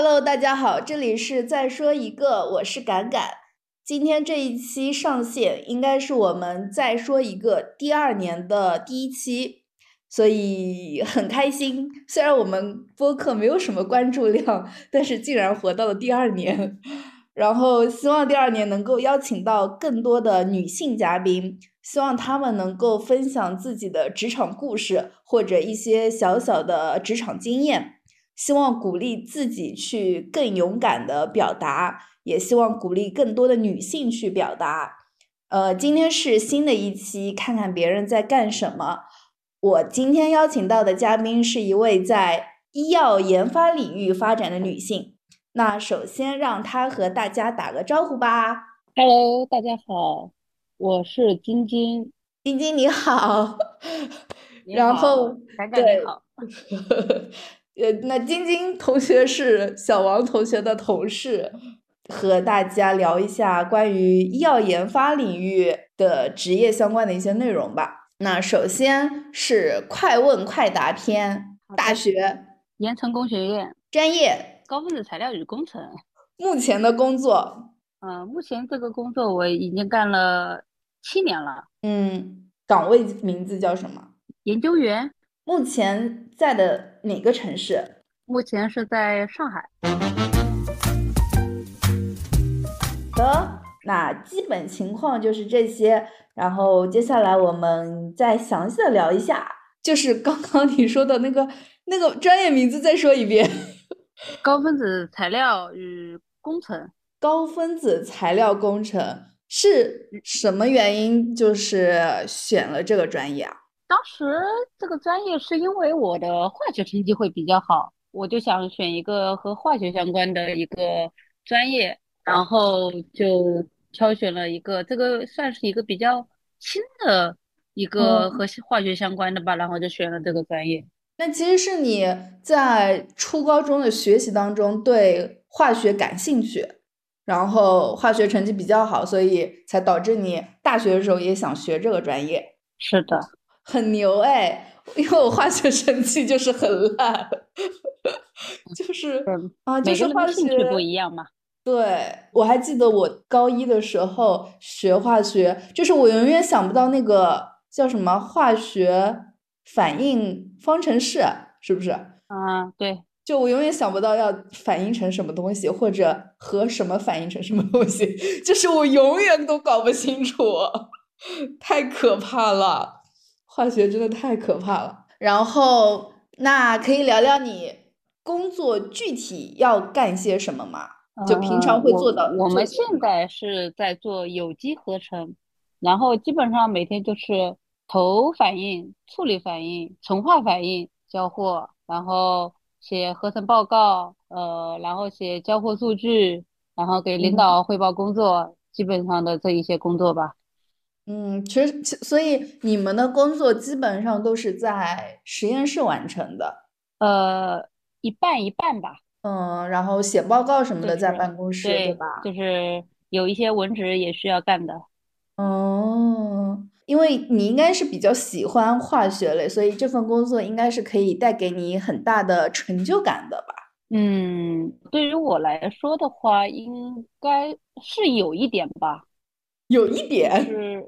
Hello，大家好，这里是再说一个，我是敢敢。今天这一期上线，应该是我们再说一个第二年的第一期，所以 很开心。虽然我们播客没有什么关注量，但是竟然活到了第二年。然后希望第二年能够邀请到更多的女性嘉宾，希望她们能够分享自己的职场故事或者一些小小的职场经验。希望鼓励自己去更勇敢的表达，也希望鼓励更多的女性去表达。呃，今天是新的一期，看看别人在干什么。我今天邀请到的嘉宾是一位在医药研发领域发展的女性。那首先让她和大家打个招呼吧。Hello，大家好，我是晶晶。晶晶你好。然后，对。呃，那晶晶同学是小王同学的同事，和大家聊一下关于医药研发领域的职业相关的一些内容吧。那首先是快问快答篇，大学，盐城工学院，专业。高分子材料与工程，目前的工作，嗯，目前这个工作我已经干了七年了。嗯，岗位名字叫什么？研究员。目前在的哪个城市？目前是在上海。的，那基本情况就是这些。然后接下来我们再详细的聊一下，就是刚刚你说的那个那个专业名字，再说一遍。高分子材料与工程，高分子材料工程是什么原因？就是选了这个专业啊？当时这个专业是因为我的化学成绩会比较好，我就想选一个和化学相关的一个专业，然后就挑选了一个这个算是一个比较新的一个和化学相关的吧，然后就选了这个专业。那其实是你在初高中的学习当中对化学感兴趣，然后化学成绩比较好，所以才导致你大学的时候也想学这个专业。是的，很牛哎！因为我化学成绩就是很烂，就是啊，就是化学不一样嘛。对，我还记得我高一的时候学化学，就是我永远想不到那个叫什么化学。反应方程式是不是？啊，对，就我永远想不到要反应成什么东西，或者和什么反应成什么东西，就是我永远都搞不清楚，太可怕了，化学真的太可怕了。然后，那可以聊聊你工作具体要干些什么吗？就平常会做到。我们现在是在做有机合成，然后基本上每天就是。投反应、处理反应、纯化反应、交货，然后写合成报告，呃，然后写交货数据，然后给领导汇报工作，基本上的这一些工作吧。嗯，其实，所以你们的工作基本上都是在实验室完成的。呃，一半一半吧。嗯，然后写报告什么的在办公室，对吧？就是有一些文职也需要干的。哦。因为你应该是比较喜欢化学类，所以这份工作应该是可以带给你很大的成就感的吧？嗯，对于我来说的话，应该是有一点吧。有一点是，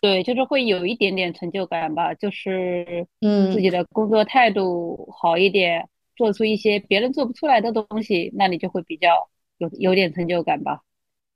对，就是会有一点点成就感吧。就是嗯，自己的工作态度好一点，做出一些别人做不出来的东西，那你就会比较有有点成就感吧。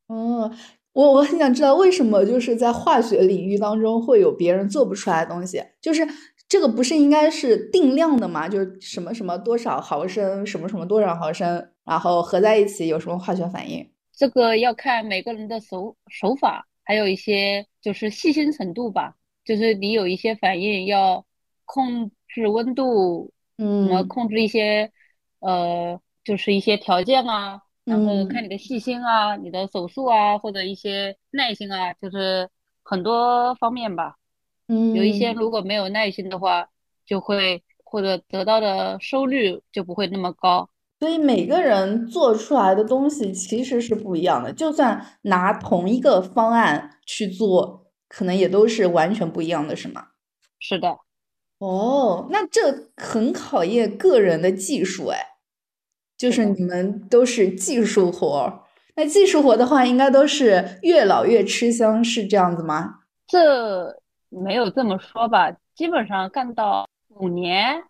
嗯。我我很想知道为什么就是在化学领域当中会有别人做不出来的东西，就是这个不是应该是定量的吗？就是什么什么多少毫升，什么什么多少毫升，然后合在一起有什么化学反应？这个要看每个人的手手法，还有一些就是细心程度吧。就是你有一些反应要控制温度，嗯，控制一些呃，就是一些条件啊。然后看你的细心啊，你的手速啊，或者一些耐心啊，就是很多方面吧。嗯，有一些如果没有耐心的话，就会或者得到的收率就不会那么高。所以每个人做出来的东西其实是不一样的，就算拿同一个方案去做，可能也都是完全不一样的，是吗？是的。哦，那这很考验个人的技术哎。就是你们都是技术活儿。那技术活的话，应该都是越老越吃香，是这样子吗？这没有这么说吧，基本上干到五年，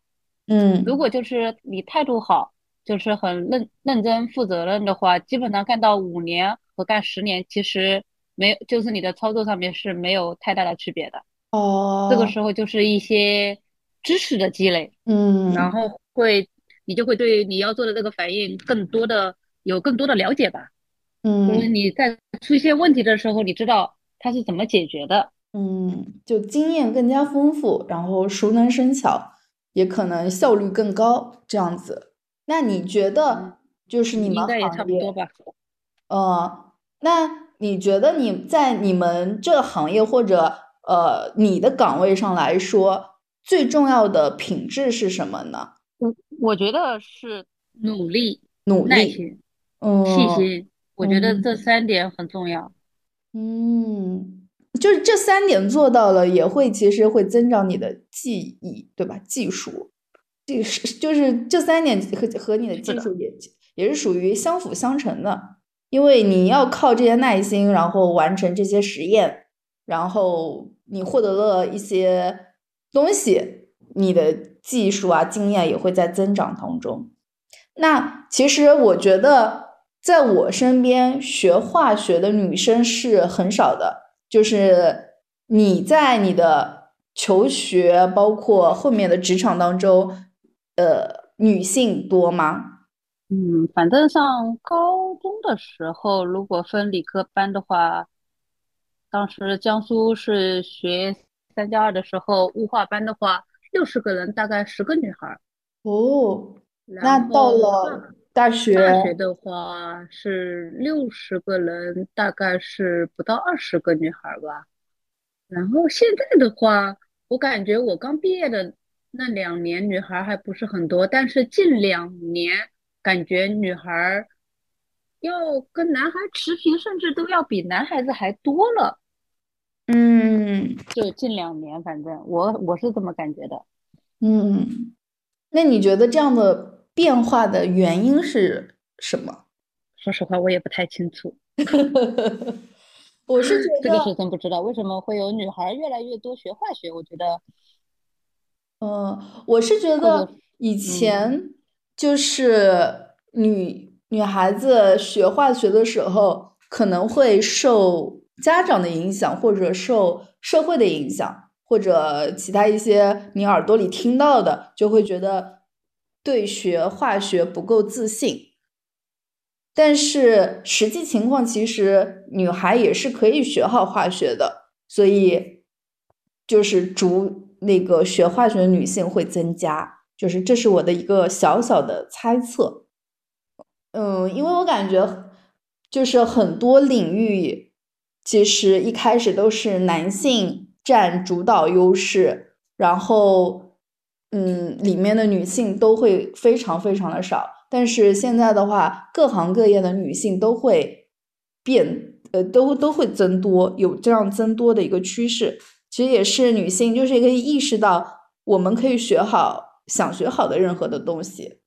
嗯，如果就是你态度好，就是很认认真负责任的话，基本上干到五年和干十年，其实没有，就是你的操作上面是没有太大的区别的。哦，这个时候就是一些知识的积累，嗯，然后会你就会对你要做的这个反应更多的有更多的了解吧。就是嗯你在出现问题的时候，你知道它是怎么解决的。嗯，就经验更加丰富，然后熟能生巧，也可能效率更高，这样子。那你觉得，就是你们应该也差行业，不多吧。呃，那你觉得你在你们这个行业或者呃你的岗位上来说，最重要的品质是什么呢？我我觉得是努力、努力，耐心、嗯细心，我觉得嗯这三点很重要。嗯，就是这三点做到了，也会其实会增长你的技艺，对吧？技术，这是就是这三点和和你的技术也也是属于相辅相成的，因为你要靠这些耐心，然后完成这些实验，然后你获得了一些东西，你的技术啊经验也会在增长当中。那其实我觉得，在我身边学化学的女生是很少的。就是你在你的求学，包括后面的职场当中，呃，女性多吗？嗯，反正上高中的时候，如果分理科班的话，当时江苏是学三加二的时候，物化班的话，六十个人大概十个女孩儿，哦，那到了大学，大学的话是六十个人，大概是不到二十个女孩儿吧。然后现在的话，我感觉我刚毕业的那两年女孩儿还不是很多，但是近两年感觉女孩儿要跟男孩持平，甚至都要比男孩子还多了。嗯就近两年，反正我我是这么感觉的。嗯，那你觉得这样的变化的原因是什么？说实话，我也不太清楚，我是觉得这个是得，真不知道为什么会有女孩儿越来越多学化学。我觉得，嗯，我是觉或得者以嗯前就是女女孩子学化学的时候，可能会受家长的影响，或者受社会的影响，或者其他一些你耳朵里听到的，就会觉得对学化学不够自信。但是实际情况，其实女孩也是可以学好化学的，所以就是逐那个学化学的女性会增加，就是这是我的一个小小的猜测。嗯，因为我感觉就是很多领域其实一开始都是男性占主导优势，然后嗯，里面的女性都会非常非常的少。但是现在的话，各行各业的女性都会变，呃，都都会增多，有这样增多的一个趋势。其实也是女性就是可以意识到，我们可以学好想学好的任何的东西。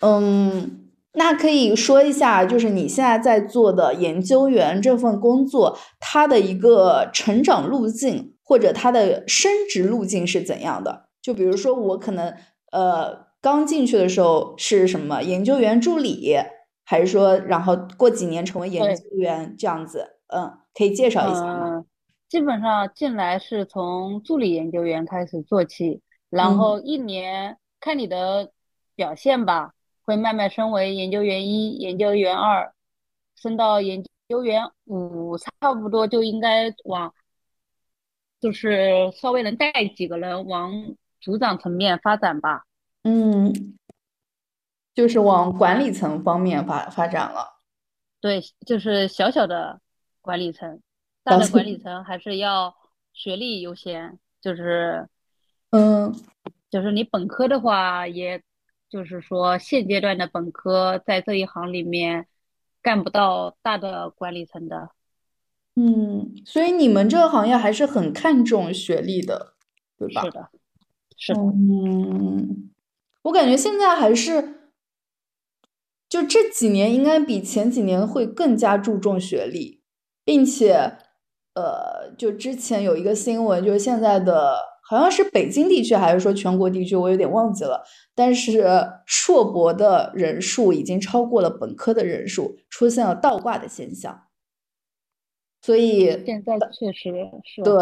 嗯，那可以说一下，就是你现在在做的研究员这份工作，它的一个成长路径或者它的升职路径是怎样的？就比如说我可能呃刚进去的时候是什么研究员助理，还是说然后过几年成为研，究员这样子？嗯，可以介绍一下吗？嗯，基本上进来是从助理研究员开始做起，然嗯后一年看你的表现吧，会慢慢升为研究员一、研究员二，升到研究员五，差不多就应该往，就是稍微能带几个人往组长层面发展吧。嗯，就是往管理层方面发发展了。对，就是小小的管理层，大的管理层还是要学历优先，就是嗯就是你本科的话，也就是说现阶段的本科在这一行里面干不到大的管理层的。嗯，所以你们这个行业还是很看重学历的，对吧？是的，是的，嗯，我感觉现在还是就这几年应该比前几年会更加注重学历，并且，呃，就之前有一个新闻，就是现在的好像是北京地区还是说全国地区，我有点忘记了。但是硕博的人数已经超过了本科的人数，出现了倒挂的现象。所以现在确实是对，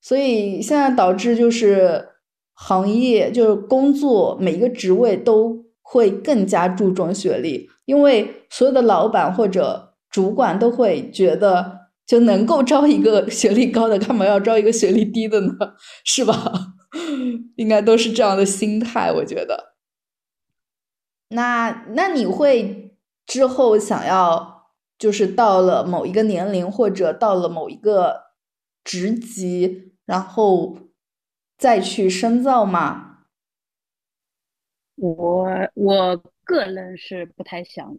所以现在导致就是行业就是工作每一个职位都。会更加注重学历，因为所有的老板或者主管都会觉得，就能够招一个学历高的，干嘛要招一个学历低的呢？是吧？应该都是这样的心态，我觉得。那那你会之后想要，就是到了某一个年龄或者到了某一个职级，然后再去深造吗？我我个人是不太想，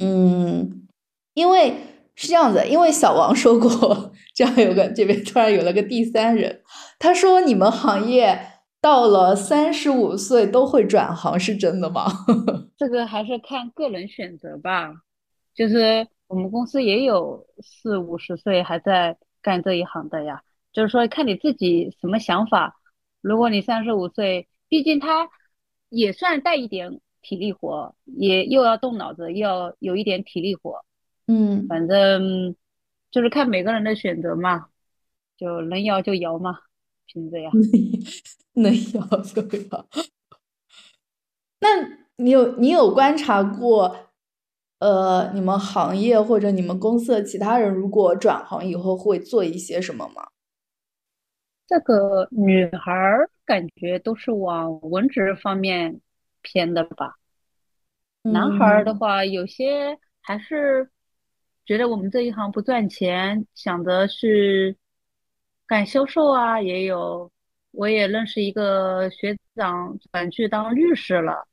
嗯，因为是这样子，因为小王说过，这样有个这边突然有了个第三人，他说你们行业到了三十五岁都会转行，是真的吗？这个还是看个人选择吧，就是我们公司也有四五十岁还在干这一行的呀，就是说看你自己什么想法。如果你三十五岁，毕竟他。也算带一点体力活，也又要动脑子，又要有一点体力活，嗯，反正就是看每个人的选择嘛，就能摇就摇嘛，凭这样，能摇就摇。那你有你有观察过，呃，你们行业或者你们公司的其他人如果转行以后会做一些什么吗？这个女孩儿感觉都是往文职方面偏的吧，男孩儿的话，有些还是觉得我们这一行不赚钱，想着是干销售啊，也有。我也认识一个学长转去当律师了。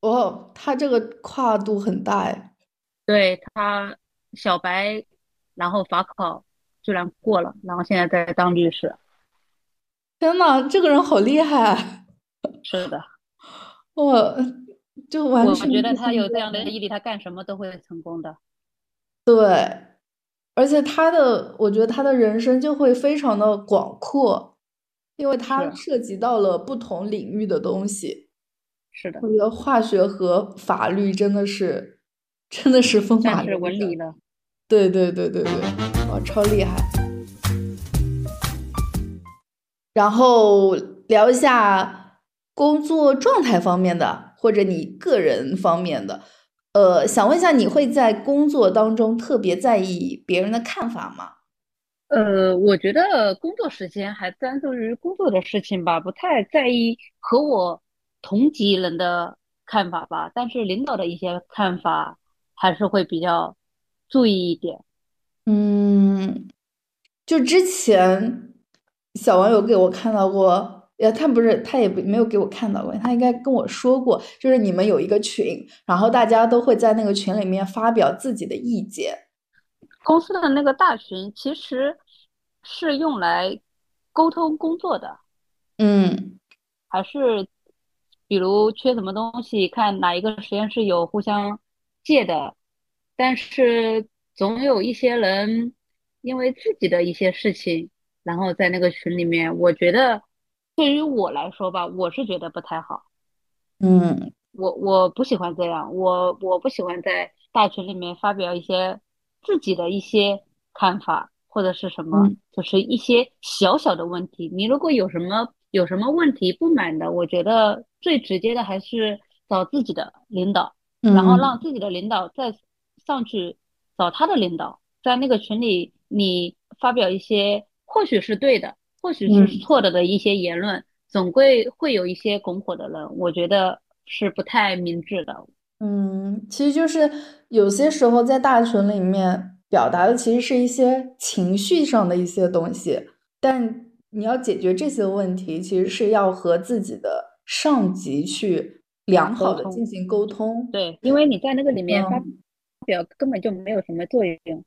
哦，他这个跨度很大哎。对他小白，然后法考居然过了，然后现在在当律师。天呐，这个人好厉害！是的，我就完全我觉得他有这样的毅力，他干什么都会成功的。对，而且他的，我觉得他的人生就会非常的广阔，因为他涉及到了不同领域的东西。是的，我觉得化学和法律真的是，真的是风马是文理了。对对对对对，哇，超厉害！然后聊一下工作状态方面的，或者你个人方面的。呃，想问一下，你会在工作当中特别在意别人的看法吗？呃，我觉得工作时间还专注于工作的事情吧，不太在意和我同级人的看法吧。但是领导的一些看法还是会比较注意一点。嗯，就之前。小王有给我看到过，呃，他不是，他也没有给我看到过，他应该跟我说过，就是你们有一个群，然后大家都会在那个群里面发表自己的意见。公司的那个大群其实是用来沟通工作的，嗯，还是比如缺什么东西，看哪一个实验室有互相借的，但是总有一些人因为自己的一些事情。然后在那个群里面，我觉得对于我来说吧，我是觉得不太好。嗯，我我不喜欢这样，我我不喜欢在大群里面发表一些自己的一些看法或者是什么，就是一些小小的问题。你如果有什么有什么问题不满的，我觉得最直接的还是找自己的领导，然后让自己的领导再上去找他的领导，在那个群里你发表一些。或许是对的，或许是错的的一些言论，总归会有一些拱火的人，我觉得是不太明智的。嗯，其实就是有些时候在大群里面表达的其实是一些情绪上的一些东西，但你要解决这些问题，其实是要和自己的上级去良好的进行沟通。对，因为你在那个里面发表根本就没有什么作用。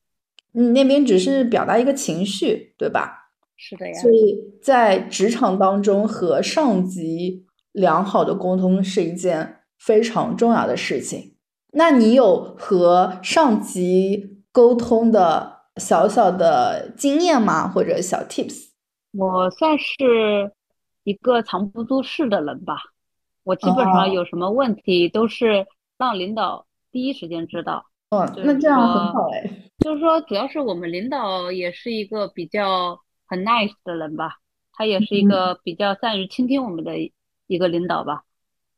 你那边只是表达一个情绪，对吧？是的呀。所以在职场当中和上级良好的沟通是一件非常重要的事情。那你有和上级沟通的小小的经验吗？或者小 tips？我算是一个藏不住事的人吧。我基本上有什么问题都是让领导第一时间知道。哦，那这样很好哎。就是说，主要是我们领导也是一个比较很 nice 的人吧，他也是一个比较善于倾听我们的一个领导吧。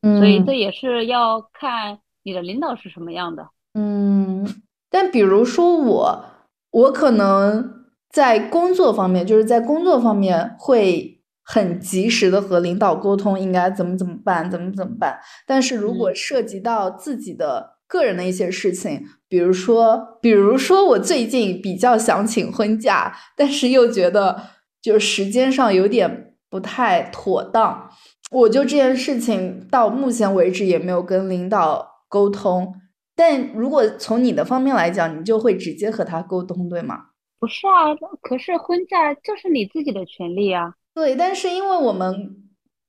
嗯。所以这也是要看你的领导是什么样的。嗯。但比如说我，我可能在工作方面，就是在工作方面会很及时的和领导沟通，应该怎么怎么办，怎么怎么办。但是如果涉及到自己的。个人的一些事情，比如说，比如说我最近比较想请婚假，但是又觉得就时间上有点不太妥当，我就这件事情到目前为止也没有跟领导沟通。但如果从你的方面来讲，你就会直接和他沟通，对吗？不是啊，可是婚假就是你自己的权利啊。对，但是因为我们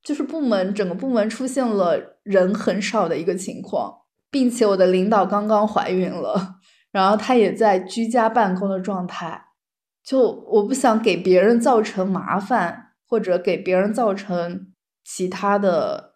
就是部门整个部门出现了人很少的一个情况。并且我的领导刚刚怀孕了，然后他也在居家办公的状态，就我不想给别人造成麻烦，或者给别人造成其他的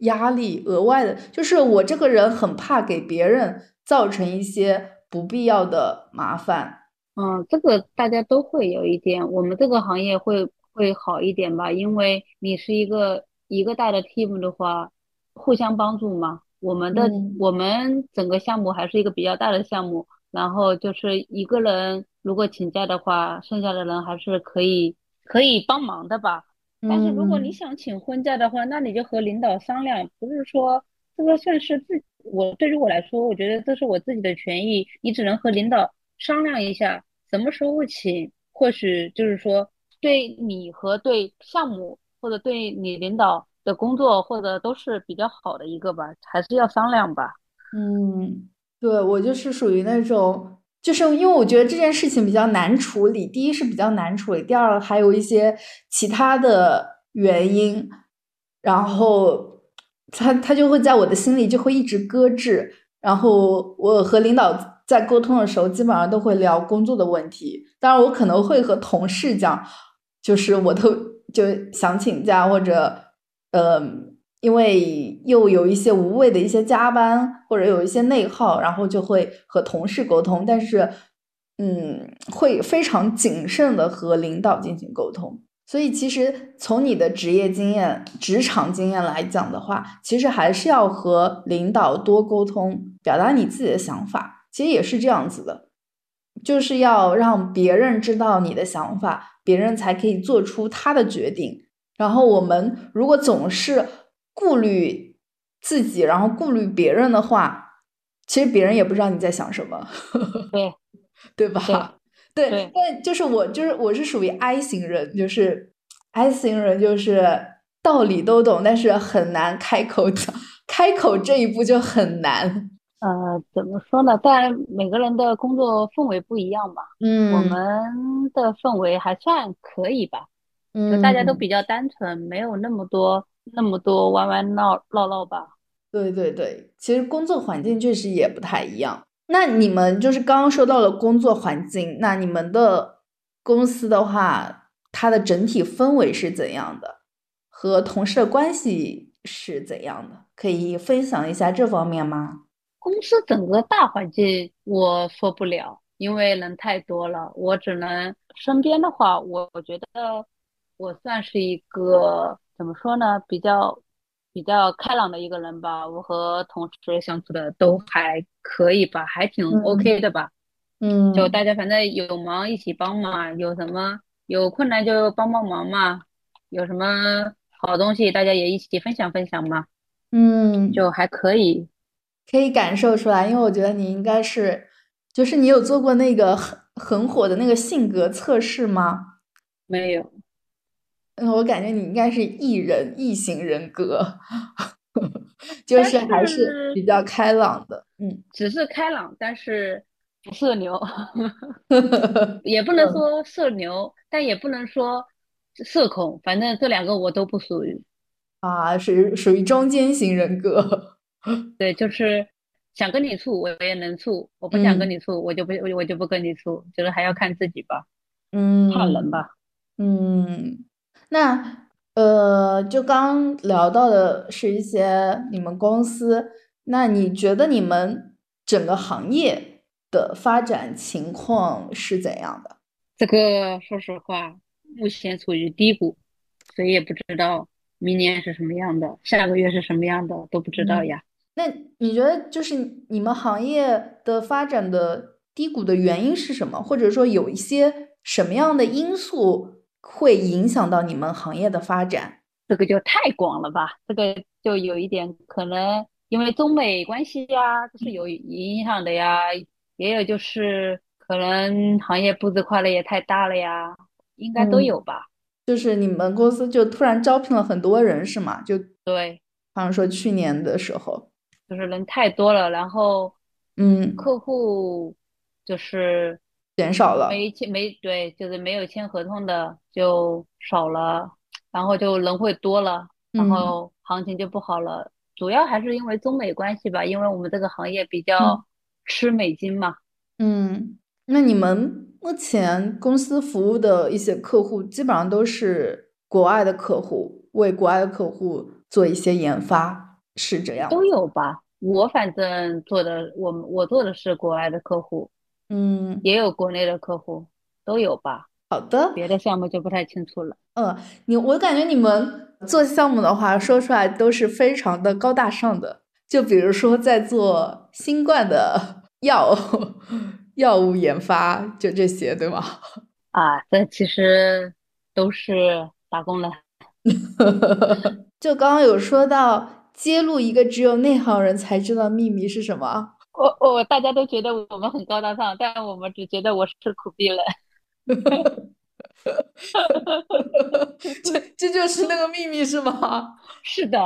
压力，额外的，就是我这个人很怕给别人造成一些不必要的麻烦。嗯，这个大家都会有一点，我们这个行业会会好一点吧，因为你是一个一个大的 team 的话，互相帮助嘛。我们的我们整个项目还是一个比较大的项目，然后就是一个人如果请假的话，剩下的人还是可以可以帮忙的吧。但是如果你想请婚假的话，那你就和领导商量，不是说这个算是自我对于我来说，我觉得这是我自己的权益，你只能和领导商量一下什么时候请，或许就是说对你和对项目或者对你领导。的工作或者都是比较好的一个吧，还是要商量吧。嗯，对我就是属于那种，就是因为我觉得这件事情比较难处理。第一是比较难处理，第二还有一些其他的原因，然后他他就会在我的心里就会一直搁置。然后我和领导在沟通的时候，基本上都会聊工作的问题。当然，我可能会和同事讲，就是我都就想请假或者。呃，因为又有一些无谓的一些加班，或者有一些内耗，然后就会和同事沟通，但是，嗯，会非常谨慎的和领导进行沟通。所以，其实从你的职业经验、职场经验来讲的话，其实还是要和领导多沟通，表达你自己的想法。其实也是这样子的，就是要让别人知道你的想法，别人才可以做出他的决定。然后我们如果总是顾虑自己，然后顾虑别人的话，其实别人也不知道你在想什么，对对吧？对，但就是我就是我是属于 I 型人，就是 I 型人就是道理都懂，但是很难开口讲，开口这一步就很难。呃，怎么说呢？但每个人的工作氛围不一样吧。嗯，我们的氛围还算可以吧。就大家都比较单纯，没有那么多那么多弯弯闹闹闹吧。对对对，其实工作环境确实也不太一样。那你们就是刚刚说到了工作环境，那你们的公司的话，它的整体氛围是怎样的？和同事的关系是怎样的？可以分享一下这方面吗？公司整个大环境我说不了，因为人太多了，我只能身边的话，我我觉得。我算是一个怎么说呢，比较比较开朗的一个人吧。我和同事相处的都还可以吧，还挺 OK 的吧。嗯，就大家反正有忙一起帮嘛，有什么有困难就帮帮忙嘛，有什么好东西大家也一起分享分享嘛。嗯，就还可以，可以感受出来，因为我觉得你应该是，就是你有做过那个很很火的那个性格测试吗？没有。嗯，我感觉你应该是艺人异型人格，就是还是比较开朗的。嗯，只是开朗，但是不社牛，也不能说社牛，但也不能说社恐，反正这两个我都不属于。啊，属于属于中间型人格。对，就是想跟你处，我也能处；我不想跟你处，我就不我我就不跟你处。就是还要看自己吧，嗯，怕人吧。嗯，那呃，就刚聊到的是一些你们公司，那你觉得你们整个行业的发展情况是怎样的？这个说实话，目前处于低谷，谁也不知道明年是什么样的，下个月是什么样的都不知道呀。那你觉得就是你们行业的发展的低谷的原因是什么？或者说有一些什么样的因素会影响到你们行业的发展？这个就太广了吧，这个就有一点可能因为中美关系呀，这是有影响的呀，也有就是可能行业步子跨的也太大了呀，应该都有吧。就是你们公司就突然招聘了很多人是吗？就对，好像说去年的时候。就是人太多了，然后，嗯，客户就是减少了，没签没对，就是没有签合同的就少了，然后就人会多了，然后行情就不好了。主要还是因为中美关系吧，因为我们这个行业比较吃美金嘛。嗯，那你们目前公司服务的一些客户，基本上都是国外的客户，为国外的客户做一些研发。是这样，都有吧。我反正做的，我我做的是国外的客户，嗯，也有国内的客户，都有吧。好的，别的项目就不太清楚了。嗯，你我感觉你们做项目的话，说出来都是非常的高大上的。就比如说在做新冠的药 药物研发，就这些，对吗？啊，这其实都是打工人。就刚刚有说到。揭露一个只有内行人才知道秘密是什么？我我大家都觉得我们很高大上，但我们只觉得我是苦逼人。这这就是那个秘密是吗？是的，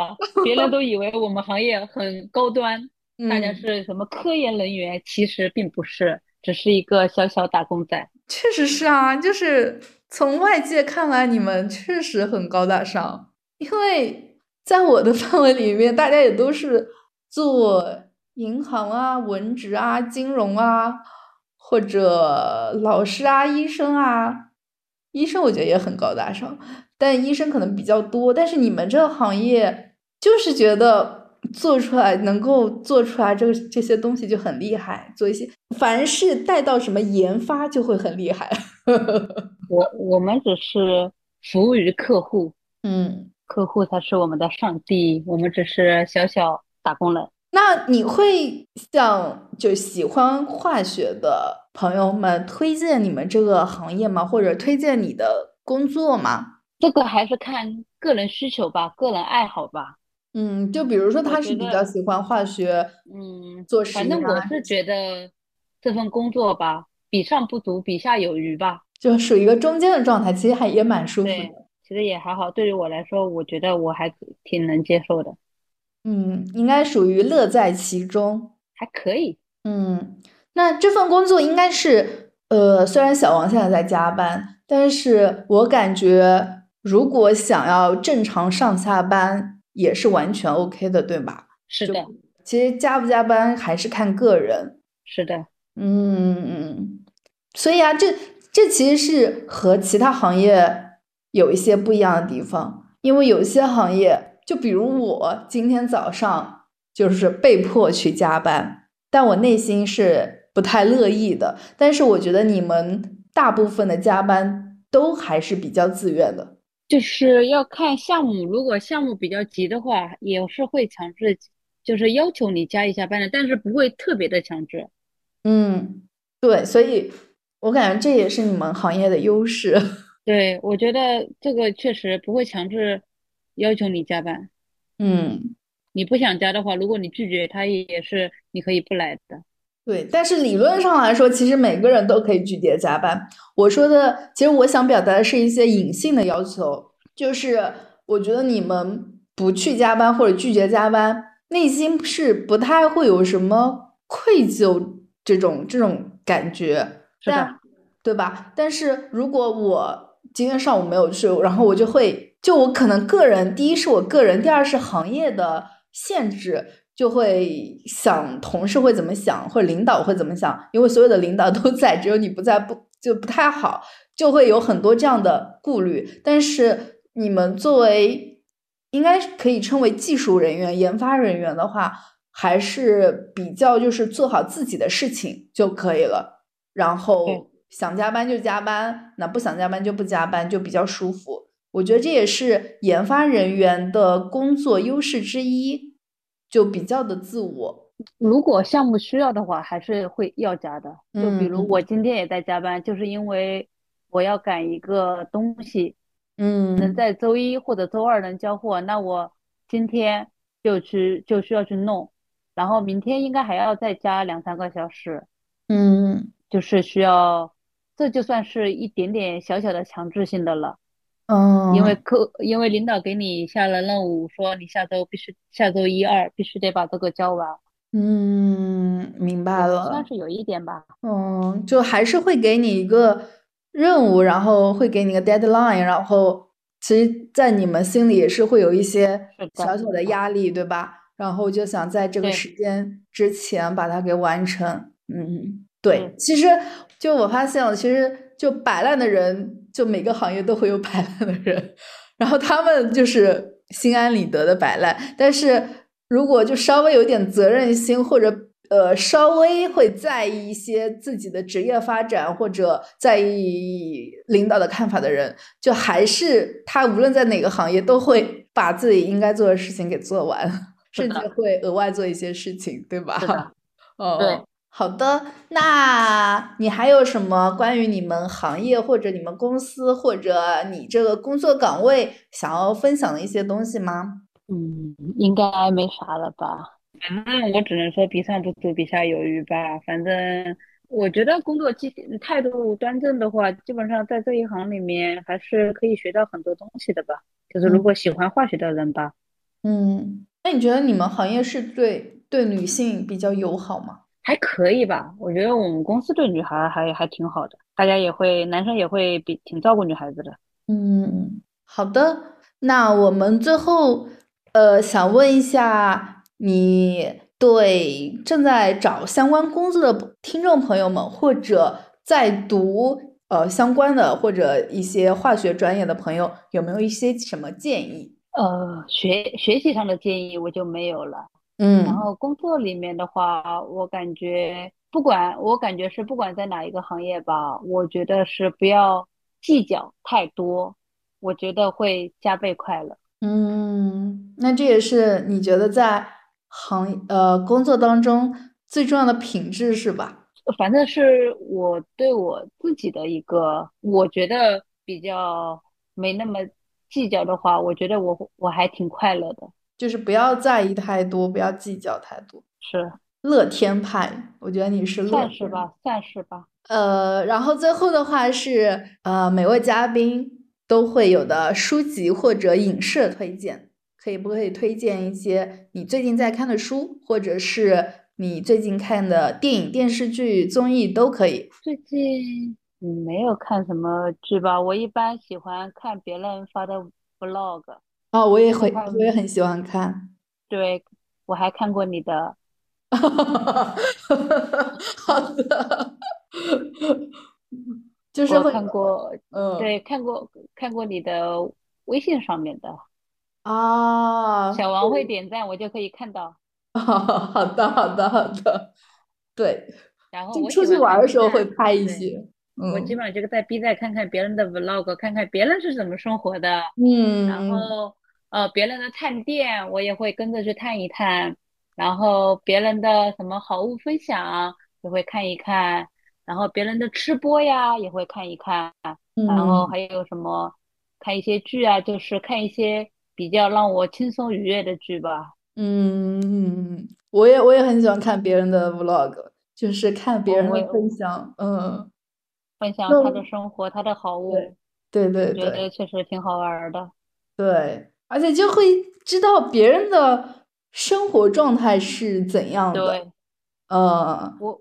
别人都以为我们行业很高端，大家是什么科研人员，其实并不是，只是一个小小打工仔。确实是啊，就是从外界看来，你们确实很高大上，因为。在我的范围里面，大家也都是做银行啊、文职啊、金融啊，或者老师啊、医生啊。医生我觉得也很高大上，但医生可能比较多。但是你们这个行业，就是觉得做出来能够做出来这个这些东西就很厉害，做一些凡是带到什么研发就会很厉害。我我们只是服务于客户，嗯。客户才是我们的上帝，我们只是小小打工人。那你会向就喜欢化学的朋友们推荐你们这个行业吗？或者推荐你的工作吗？这个还是看个人需求吧，个人爱好吧。嗯，就比如说他是比较喜欢化学，嗯，做实验。反正我是觉得这份工作吧，比上不足，比下有余吧，就属于一个中间的状态，其实还也蛮舒服的。其实也还好，对于我来说，我觉得我还挺能接受的。嗯，应该属于乐在其中，还可以。嗯，那这份工作应该是，呃，虽然小王现在在加班，但是我感觉如果想要正常上下班，也是完全 OK 的，对吧？是的。其实加不加班还是看个人。是的。嗯嗯，所以啊，这这其实是和其他行业。有一些不一样的地方，因为有些行业，就比如我今天早上就是被迫去加班，但我内心是不太乐意的。但是我觉得你们大部分的加班都还是比较自愿的，就是要看项目，如果项目比较急的话，也是会强制，就是要求你加一下班的，但是不会特别的强制。嗯，对，所以我感觉这也是你们行业的优势。对，我觉得这个确实不会强制要求你加班。嗯，你不想加的话，如果你拒绝，他也是你可以不来的。对，但是理论上来说，其实每个人都可以拒绝加班。我说的，其实我想表达的是一些隐性的要求，就是我觉得你们不去加班或者拒绝加班，内心是不太会有什么愧疚这种这种感觉，是的，对吧？但是如果我今天上午没有去，然后我就会，就我可能个人，第一是我个人，第二是行业的限制，就会想同事会怎么想，或者领导会怎么想，因为所有的领导都在，只有你不在，不就不太好，就会有很多这样的顾虑。但是你们作为应该可以称为技术人员、研发人员的话，还是比较就是做好自己的事情就可以了。然后想加班就加班，那不想加班就不加班，就比较舒服。我觉得这也是研发人员的工作优势之一。就比较的自我，如果项目需要的话，还是会要加的。就比如我今天也在加班，就是因为我要赶一个东西，嗯，能在周一或者周二能交货，那我今天就去就需要去弄，然后明天应该还要再加两三个小时，嗯，就是需要，这就算是一点点小小的强制性的了。嗯，因为客，因为领导给你下了任务，说你下周必须下周一二必须得把这个交完。嗯，明白了，算是有一点吧。嗯，就还是会给你一个任务，然后会给你个 deadline，然后其实，在你们心里也是会有一些小小的压力，对吧？然后就想在这个时间之前把它给完成。嗯，对，其实就我发现了，其实就摆烂的人。就每个行业都会有摆烂的人，然后他们就是心安理得的摆烂。但是如果就稍微有点责任心，或者呃稍微会在意一些自己的职业发展，或者在意领导的看法的人，就还是他无论在哪个行业，都会把自己应该做的事情给做完，甚至会额外做一些事情，对吧？哦，对。好的，那你还有什么关于你们行业或者你们公司或者你这个工作岗位想要分享的一些东西吗？嗯，应该没啥了吧。反正我只能说比上不足，比下有余吧。反正我觉得工作积态度端正的话，基本上在这一行里面还是可以学到很多东西的吧。就是如果喜欢化学的人吧。嗯，那你觉得你们行业是对对女性比较友好吗？还可以吧，我觉得我们公司对女孩还还挺好的，大家也会，男生也会比挺照顾女孩子的。嗯，好的，那我们最后，呃，想问一下，你对正在找相关工作的听众朋友们，或者在读呃相关的或者一些化学专业的朋友，有没有一些什么建议？呃，学学习上的建议我就没有了。嗯，然后工作里面的话，我感觉不管我感觉是不管在哪一个行业吧，我觉得是不要计较太多，我觉得会加倍快乐。嗯，那这也是你觉得在行呃工作当中最重要的品质是吧？反正是我对我自己的一个，我觉得比较没那么计较的话，我觉得我我还挺快乐的。就是不要在意太多，不要计较太多，是乐天派。我觉得你是乐算是吧，算是吧。呃，然后最后的话是，呃，每位嘉宾都会有的书籍或者影视推荐，可以不可以推荐一些你最近在看的书，或者是你最近看的电影、电视剧、综艺都可以。最近没有看什么剧吧？我一般喜欢看别人发的 vlog。哦，我也会，我也很喜欢看。对，我还看过你的。好的。就是看过，嗯，对，看过看过你的微信上面的。啊。小王会点赞，我就可以看到。好的，好的，好的。对。然后我出去玩的时候会拍一些。我基本上就是在 B 站看看别人的 vlog，看看别人是怎么生活的。嗯。然后。呃，别人的探店我也会跟着去探一探，然后别人的什么好物分享也会看一看，然后别人的吃播呀也会看一看，然后还有什么看一些剧啊，就是看一些比较让我轻松愉悦的剧吧。嗯，我也我也很喜欢看别人的 vlog，就是看别人的分享，嗯，分享他的生活，他的好物，对对对，觉得确实挺好玩的，对。而且就会知道别人的生活状态是怎样的。对，呃，我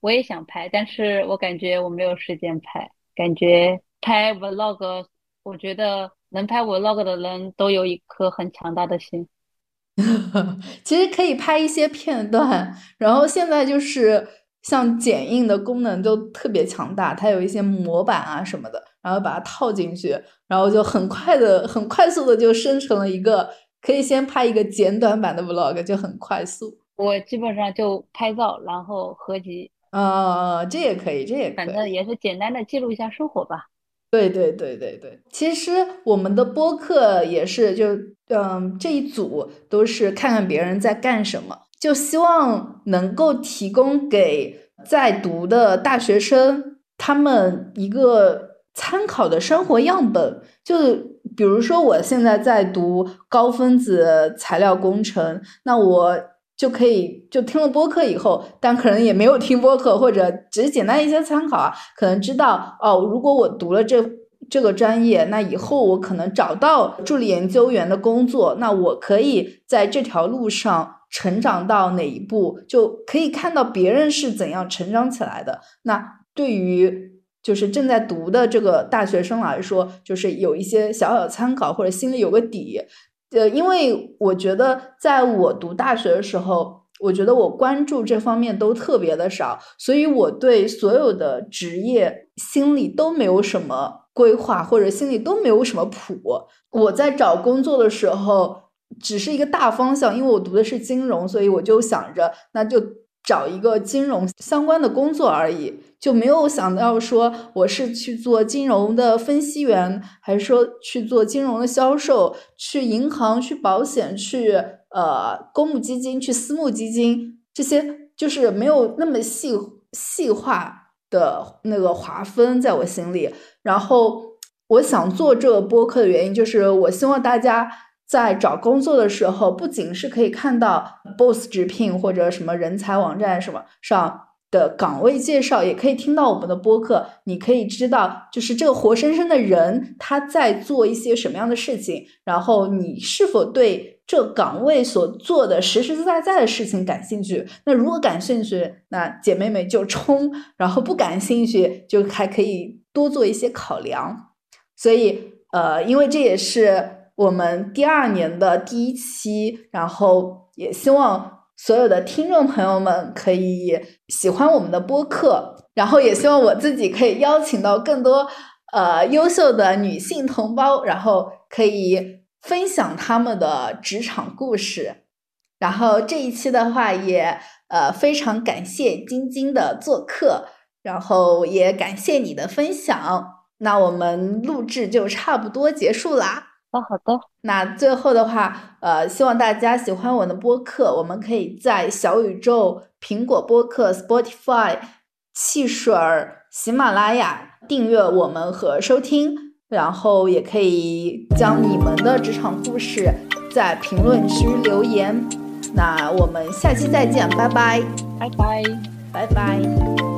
我也想拍，但是我感觉我没有时间拍。感觉拍 vlog，我觉得能拍 vlog 的人都有一颗很强大的心。其实可以拍一些片段，然后现在就是像剪映的功能就特别强大，它有一些模板啊什么的，然后把它套进去，然后就很快的、很快速的就生成了一个，可以先拍一个简短版的 vlog，就很快速。我基本上就拍照，然后合集。啊，这也可以，这也可以，反正也是简单的记录一下生活吧。对对对对对，其实我们的播客也是，就嗯，这一组都是看看别人在干什么，就希望能够提供给在读的大学生他们一个参考的生活样本。就比如说，我现在在读高分子材料工程，那我。就可以就听了播客以后，但可能也没有听播客，或者只是简单一些参考啊，可能知道哦，如果我读了这这个专业，那以后我可能找到助理研究员的工作，那我可以在这条路上成长到哪一步，就可以看到别人是怎样成长起来的。那对于就是正在读的这个大学生来说，就是有一些小小参考，或者心里有个底。呃，因为我觉得在我读大学的时候，我觉得我关注这方面都特别的少，所以我对所有的职业心里都没有什么规划，或者心里都没有什么谱。我在找工作的时候，只是一个大方向，因为我读的是金融，所以我就想着那就。找一个金融相关的工作而已，就没有想到说我是去做金融的分析员，还是说去做金融的销售，去银行、去保险、去呃公募基金、去私募基金，这些就是没有那么细细化的那个划分在我心里。然后我想做这个播客的原因，就是我希望大家。在找工作的时候，不仅是可以看到 Boss 直聘或者什么人才网站什么上的岗位介绍，也可以听到我们的播客。你可以知道，就是这个活生生的人他在做一些什么样的事情，然后你是否对这岗位所做的实实在在的事情感兴趣？那如果感兴趣，那姐妹们就冲；然后不感兴趣，就还可以多做一些考量。所以，呃，因为这也是。我们第二年的第一期，然后也希望所有的听众朋友们可以喜欢我们的播客，然后也希望我自己可以邀请到更多呃优秀的女性同胞，然后可以分享他们的职场故事。然后这一期的话，也呃非常感谢晶晶的做客，然后也感谢你的分享。那我们录制就差不多结束啦。哦，好的。那最后的话，呃，希望大家喜欢我的播客。我们可以在小宇宙、苹果播客、Spotify、汽水儿、喜马拉雅订阅我们和收听，然后也可以将你们的职场故事在评论区留言。那我们下期再见，拜拜，拜拜，拜拜。